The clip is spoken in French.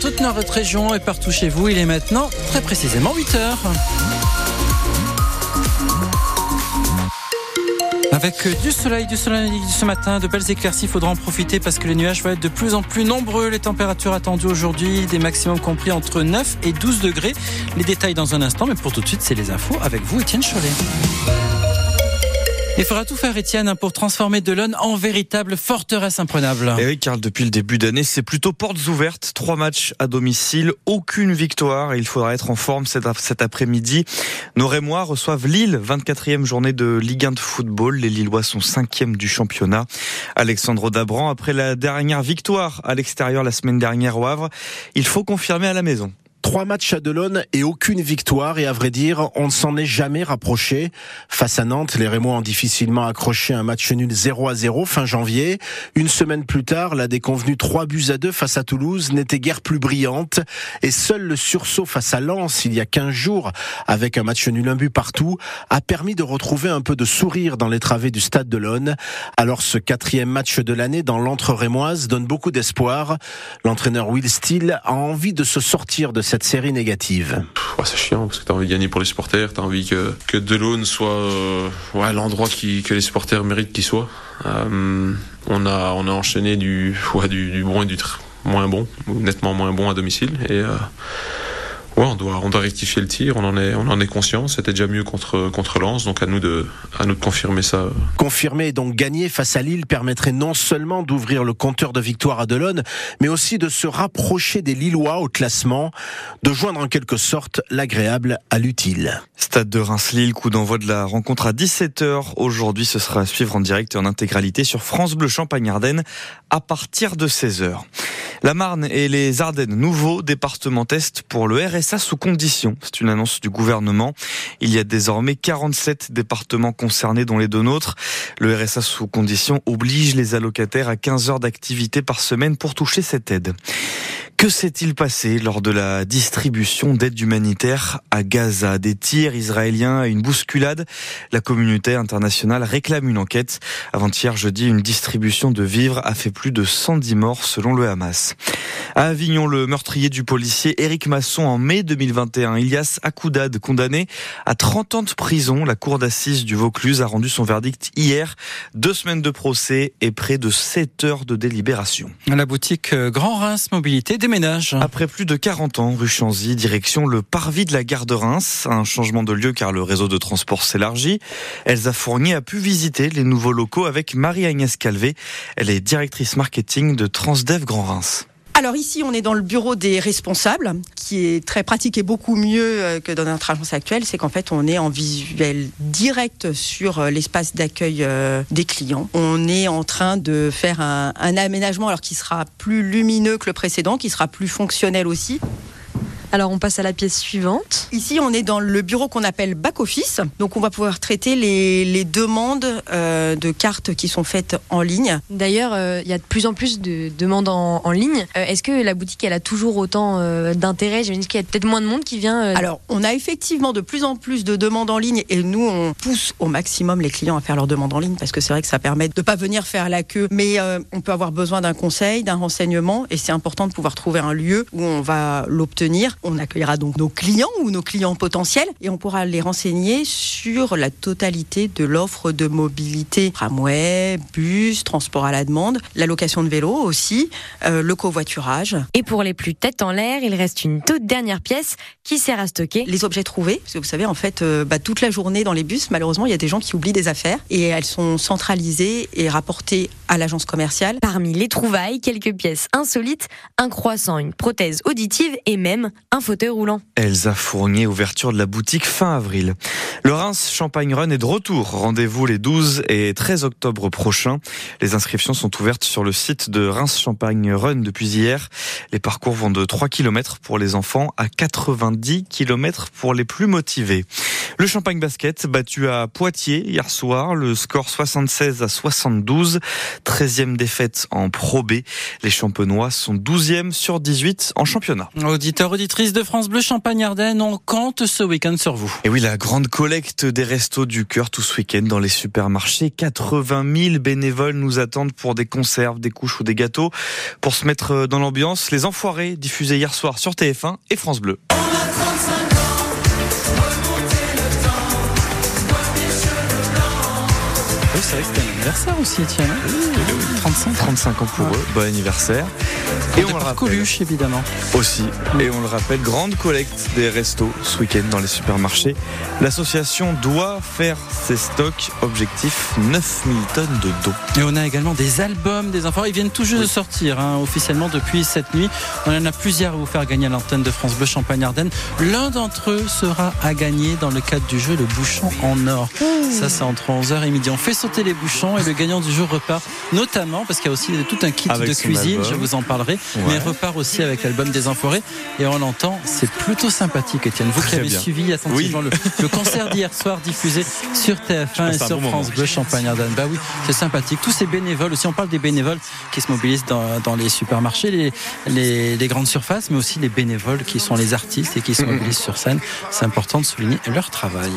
Toute notre région et partout chez vous, il est maintenant très précisément 8 heures. Avec du soleil, du soleil ce matin, de belles éclaircies, faudra en profiter parce que les nuages vont être de plus en plus nombreux. Les températures attendues aujourd'hui, des maximums compris entre 9 et 12 degrés. Les détails dans un instant, mais pour tout de suite, c'est les infos avec vous, Étienne Cholet. Il faudra tout faire, Étienne, pour transformer Delon en véritable forteresse imprenable. Et oui, car depuis le début d'année, c'est plutôt portes ouvertes. Trois matchs à domicile, aucune victoire. Il faudra être en forme cet, après-midi. Nos Rémois reçoivent Lille, 24e journée de Ligue 1 de football. Les Lillois sont 5e du championnat. Alexandre Dabran, après la dernière victoire à l'extérieur la semaine dernière au Havre, il faut confirmer à la maison. Trois matchs à Delon et aucune victoire. Et à vrai dire, on ne s'en est jamais rapproché. Face à Nantes, les Rémois ont difficilement accroché un match nul 0 à 0 fin janvier. Une semaine plus tard, la déconvenue 3 buts à 2 face à Toulouse n'était guère plus brillante. Et seul le sursaut face à Lens, il y a 15 jours, avec un match nul un but partout, a permis de retrouver un peu de sourire dans les travées du stade de. Alors ce quatrième match de l'année dans l'entre-rémoise donne beaucoup d'espoir. L'entraîneur Will Steele a envie de se sortir de cette cette série négative C'est chiant parce que tu as envie de gagner pour les supporters, tu as envie que, que Delaune soit euh, l'endroit qui, que les supporters méritent qu'il soit. Euh, on, a, on a enchaîné du, ouais, du bon et du moins bon, nettement moins bon à domicile. Et euh, Ouais, on doit, on doit rectifier le tir. On en est, on en est conscient. C'était déjà mieux contre contre Lens, donc à nous de, à nous de confirmer ça. Confirmer et donc gagner face à Lille permettrait non seulement d'ouvrir le compteur de victoire à Delon, mais aussi de se rapprocher des Lillois au classement, de joindre en quelque sorte l'agréable à l'utile. Stade de Reims-Lille, coup d'envoi de la rencontre à 17h. Aujourd'hui, ce sera à suivre en direct et en intégralité sur France Bleu Champagne-Ardenne à partir de 16h. La Marne et les Ardennes, nouveau département test pour le RSA sous condition. C'est une annonce du gouvernement. Il y a désormais 47 départements concernés, dont les deux nôtres. Le RSA sous condition oblige les allocataires à 15 heures d'activité par semaine pour toucher cette aide. Que s'est-il passé lors de la distribution d'aide humanitaire à Gaza? Des tirs israéliens et une bousculade? La communauté internationale réclame une enquête. Avant-hier jeudi, une distribution de vivres a fait plus de 110 morts selon le Hamas. À Avignon, le meurtrier du policier Éric Masson en mai 2021, Ilias Akoudad, condamné à 30 ans de prison. La cour d'assises du Vaucluse a rendu son verdict hier. Deux semaines de procès et près de 7 heures de délibération. La boutique Grand Reims Mobilité après plus de 40 ans, rue Chanzy, direction le parvis de la gare de Reims. Un changement de lieu car le réseau de transport s'élargit. Elsa Fournier a pu visiter les nouveaux locaux avec Marie-Agnès Calvé. Elle est directrice marketing de Transdev Grand Reims. Alors ici, on est dans le bureau des responsables, qui est très pratique et beaucoup mieux euh, que dans notre agence actuelle. C'est qu'en fait, on est en visuel direct sur euh, l'espace d'accueil euh, des clients. On est en train de faire un, aménagement alors qui sera plus lumineux que le précédent, qui sera plus fonctionnel aussi. Alors on passe à la pièce suivante. Ici on est dans le bureau qu'on appelle back office. Donc on va pouvoir traiter les, demandes euh, de cartes qui sont faites en ligne. D'ailleurs euh, il y a de plus en plus de demandes en, ligne. Euh, est-ce que la boutique elle a toujours autant d'intérêt? J'imagine qu'il y a peut-être moins de monde qui vient. Alors on a effectivement de plus en plus de demandes en ligne et nous on pousse au maximum les clients à faire leurs demandes en ligne parce que c'est vrai que ça permet de ne pas venir faire la queue. Mais on peut avoir besoin d'un conseil, d'un renseignement et c'est important de pouvoir trouver un lieu où on va l'obtenir on accueillera donc nos clients ou nos clients potentiels et on pourra les renseigner sur la totalité de l'offre de mobilité tramway, bus, transport à la demande, la location de vélo aussi, euh, le covoiturage. Et pour les plus têtes en l'air, il reste une toute dernière pièce qui sert à stocker les objets trouvés. Parce que vous savez, en fait, euh, bah, toute la journée dans les bus, malheureusement, il y a des gens qui oublient des affaires et elles sont centralisées et rapportées à l'agence commerciale. Parmi les trouvailles, quelques pièces insolites, un croissant, une prothèse auditive et même un fauteuil roulant. Elsa Fournier, ouverture de la boutique fin avril. Le Reims Champagne Run est de retour. Rendez-vous les 12 et 13 octobre prochains. Les inscriptions sont ouvertes sur le site de Reims Champagne Run depuis hier. Les parcours vont de 3 km pour les enfants à 90 km pour les plus motivés. Le Champagne Basket battu à Poitiers hier soir, le score 76 à 72, 13e défaite en Pro B. Les champenois sont 12e sur 18 en championnat. Auditeurs, de France Bleu Champagne-Ardenne, on compte ce week-end sur vous. Et oui, la grande collecte des restos du cœur tout ce week-end dans les supermarchés. 80 000 bénévoles nous attendent pour des conserves, des couches ou des gâteaux. Pour se mettre dans l'ambiance, les enfoirés diffusés hier soir sur TF1 et France Bleu. Oui, c'est vrai que c'était un anniversaire aussi, Étienne. 35 35 ans pour eux, bon anniversaire. Et on le rappelle Coluche, évidemment. Aussi. Et on le rappelle, grande collecte des restos ce week-end dans les supermarchés. L'association doit faire ses stocks. Objectif 9000 tonnes de dos. Et on a également des albums des enfants. Ils viennent tout juste de sortir hein, officiellement depuis cette nuit. On en a plusieurs à vous faire gagner à l'antenne de France Bleu Champagne-Ardenne. L'un d'entre eux sera à gagner dans le cadre du jeu Le Bouchon en or. Ça, c'est entre 11h et midi. On fait sauter les bouchons et le gagnant du jour repart, notamment parce qu'il y a aussi tout un kit Avec de cuisine, album. je vous en parlerai, Ouais. mais repart aussi avec l'album des Enfoirés. Et on l'entend, c'est plutôt sympathique, Étienne. Vous qui avez bien. suivi attentivement le, le concert d'hier soir diffusé sur TF1 et sur bon France. Bleu Champagne-Ardenne. Bah oui, c'est sympathique. Tous ces bénévoles aussi, on parle des bénévoles qui se mobilisent dans, dans les supermarchés, les, les, les grandes surfaces, mais aussi les bénévoles qui sont les artistes et qui se mobilisent sur scène. C'est important de souligner leur travail.